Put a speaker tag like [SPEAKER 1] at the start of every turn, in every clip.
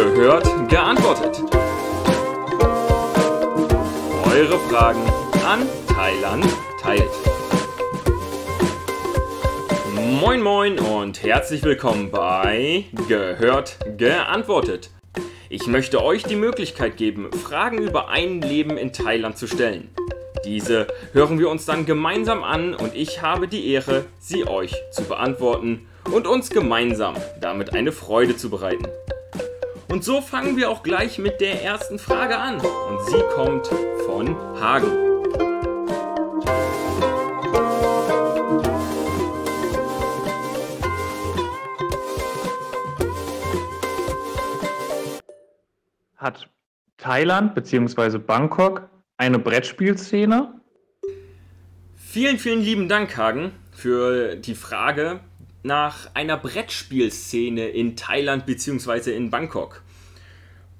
[SPEAKER 1] Gehört, geantwortet. Eure Fragen an Thailand teilt. Moin moin und herzlich willkommen bei Gehört, geantwortet. Ich möchte euch die Möglichkeit geben, Fragen über ein Leben in Thailand zu stellen. Diese hören wir uns dann gemeinsam an und ich habe die Ehre, sie euch zu beantworten und uns gemeinsam damit eine Freude zu bereiten. Und so fangen wir auch gleich mit der ersten Frage an und sie kommt von Hagen.
[SPEAKER 2] Hat Thailand bzw. Bangkok eine Brettspielszene?
[SPEAKER 1] Vielen, vielen lieben Dank, Hagen, für die Frage nach einer Brettspielszene in Thailand bzw. in Bangkok.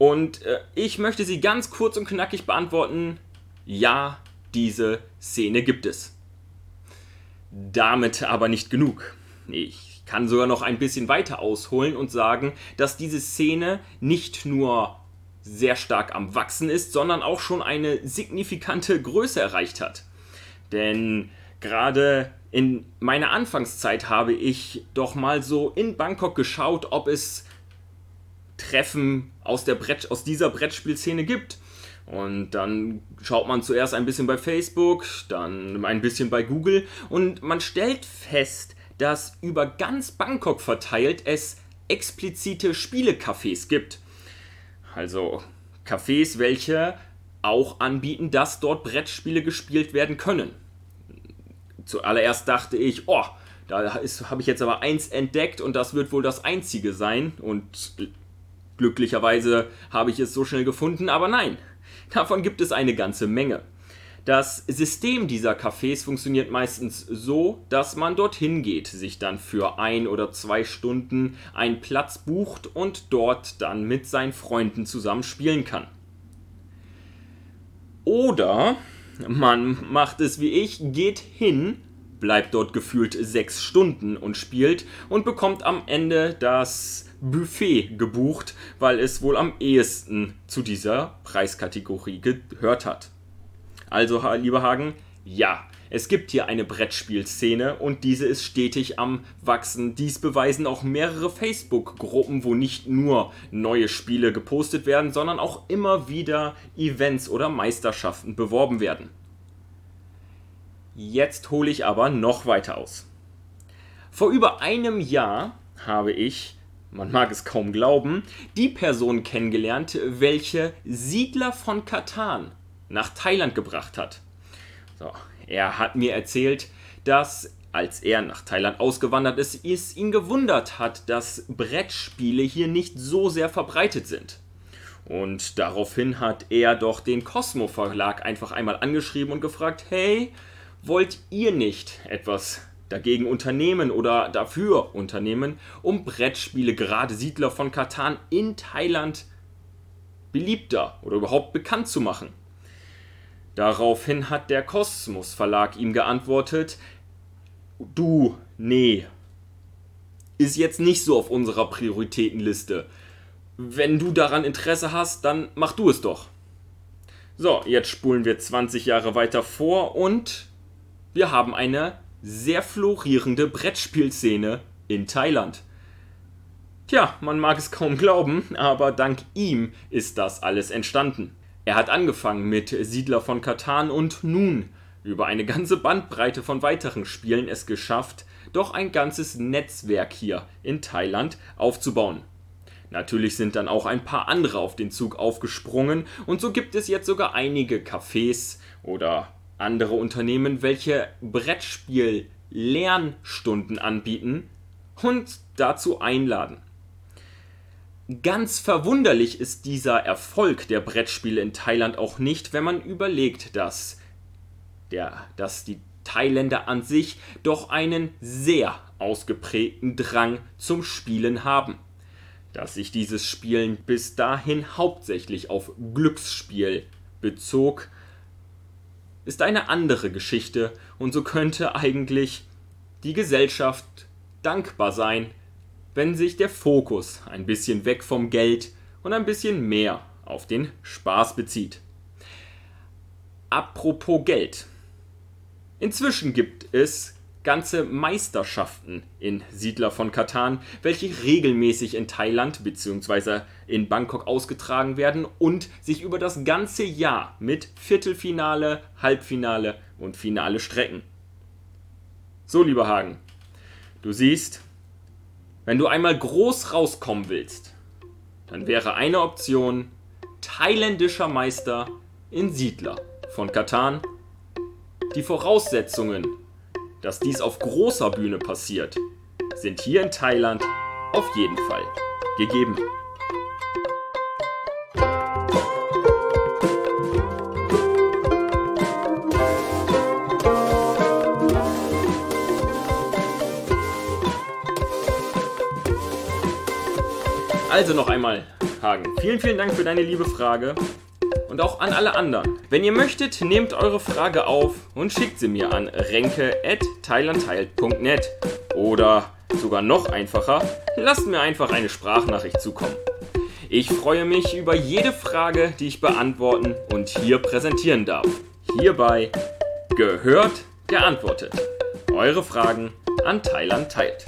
[SPEAKER 1] Und äh, ich möchte sie ganz kurz und knackig beantworten. Ja, diese Szene gibt es. Damit aber nicht genug. Ich kann sogar noch ein bisschen weiter ausholen und sagen, dass diese Szene nicht nur sehr stark am Wachsen ist, sondern auch schon eine signifikante Größe erreicht hat. Denn gerade in meiner Anfangszeit habe ich doch mal so in Bangkok geschaut, ob es Treffen aus, der Brett, aus dieser Brettspielszene gibt. Und dann schaut man zuerst ein bisschen bei Facebook, dann ein bisschen bei Google und man stellt fest, dass über ganz Bangkok verteilt es explizite Spielecafés gibt. Also Cafés, welche auch anbieten, dass dort Brettspiele gespielt werden können. Zuallererst dachte ich, oh, da habe ich jetzt aber eins entdeckt und das wird wohl das einzige sein. Und glücklicherweise habe ich es so schnell gefunden, aber nein, davon gibt es eine ganze Menge. Das System dieser Cafés funktioniert meistens so, dass man dorthin geht, sich dann für ein oder zwei Stunden einen Platz bucht und dort dann mit seinen Freunden zusammen spielen kann. Oder man macht es wie ich, geht hin, bleibt dort gefühlt sechs Stunden und spielt und bekommt am Ende das Buffet gebucht, weil es wohl am ehesten zu dieser Preiskategorie gehört hat. Also, lieber Hagen, ja, es gibt hier eine Brettspielszene und diese ist stetig am Wachsen. Dies beweisen auch mehrere Facebook-Gruppen, wo nicht nur neue Spiele gepostet werden, sondern auch immer wieder Events oder Meisterschaften beworben werden. Jetzt hole ich aber noch weiter aus. Vor über einem Jahr habe ich, man mag es kaum glauben, die Person kennengelernt, welche Siedler von Katan nach Thailand gebracht hat. So, er hat mir erzählt, dass als er nach Thailand ausgewandert ist, es ihn gewundert hat, dass Brettspiele hier nicht so sehr verbreitet sind. Und daraufhin hat er doch den Cosmo Verlag einfach einmal angeschrieben und gefragt, hey, wollt ihr nicht etwas dagegen unternehmen oder dafür unternehmen, um Brettspiele, gerade Siedler von Katan in Thailand beliebter oder überhaupt bekannt zu machen? Daraufhin hat der Kosmos Verlag ihm geantwortet, du, nee, ist jetzt nicht so auf unserer Prioritätenliste. Wenn du daran Interesse hast, dann mach du es doch. So, jetzt spulen wir 20 Jahre weiter vor und wir haben eine sehr florierende Brettspielszene in Thailand. Tja, man mag es kaum glauben, aber dank ihm ist das alles entstanden. Er hat angefangen mit Siedler von Katan und nun über eine ganze Bandbreite von weiteren Spielen es geschafft, doch ein ganzes Netzwerk hier in Thailand aufzubauen. Natürlich sind dann auch ein paar andere auf den Zug aufgesprungen und so gibt es jetzt sogar einige Cafés oder andere Unternehmen, welche Brettspiel-Lernstunden anbieten und dazu einladen. Ganz verwunderlich ist dieser Erfolg der Brettspiele in Thailand auch nicht, wenn man überlegt, dass, der, dass die Thailänder an sich doch einen sehr ausgeprägten Drang zum Spielen haben. Dass sich dieses Spielen bis dahin hauptsächlich auf Glücksspiel bezog, ist eine andere Geschichte und so könnte eigentlich die Gesellschaft dankbar sein, wenn sich der Fokus ein bisschen weg vom Geld und ein bisschen mehr auf den Spaß bezieht. Apropos Geld. Inzwischen gibt es ganze Meisterschaften in Siedler von Katan, welche regelmäßig in Thailand bzw. in Bangkok ausgetragen werden und sich über das ganze Jahr mit Viertelfinale, Halbfinale und Finale strecken. So, lieber Hagen, du siehst, wenn du einmal groß rauskommen willst, dann wäre eine Option thailändischer Meister in Siedler von Katan. Die Voraussetzungen dass dies auf großer Bühne passiert, sind hier in Thailand auf jeden Fall gegeben. Also noch einmal, Hagen, vielen, vielen Dank für deine liebe Frage und auch an alle anderen. Wenn ihr möchtet, nehmt eure Frage auf und schickt sie mir an renke.thailandteilt.net oder sogar noch einfacher, lasst mir einfach eine Sprachnachricht zukommen. Ich freue mich über jede Frage, die ich beantworten und hier präsentieren darf. Hierbei gehört, geantwortet. Eure Fragen an Thailand teilt.